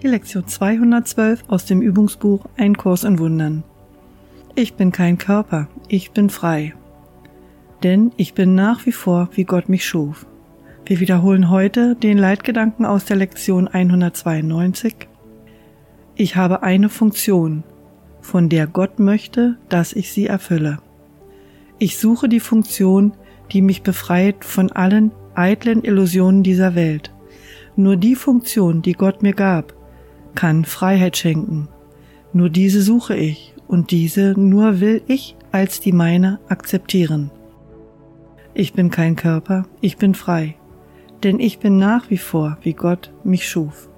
Die Lektion 212 aus dem Übungsbuch Ein Kurs in Wundern. Ich bin kein Körper, ich bin frei. Denn ich bin nach wie vor, wie Gott mich schuf. Wir wiederholen heute den Leitgedanken aus der Lektion 192. Ich habe eine Funktion, von der Gott möchte, dass ich sie erfülle. Ich suche die Funktion, die mich befreit von allen eitlen Illusionen dieser Welt. Nur die Funktion, die Gott mir gab, kann Freiheit schenken. Nur diese suche ich und diese nur will ich als die meine akzeptieren. Ich bin kein Körper, ich bin frei, denn ich bin nach wie vor, wie Gott mich schuf.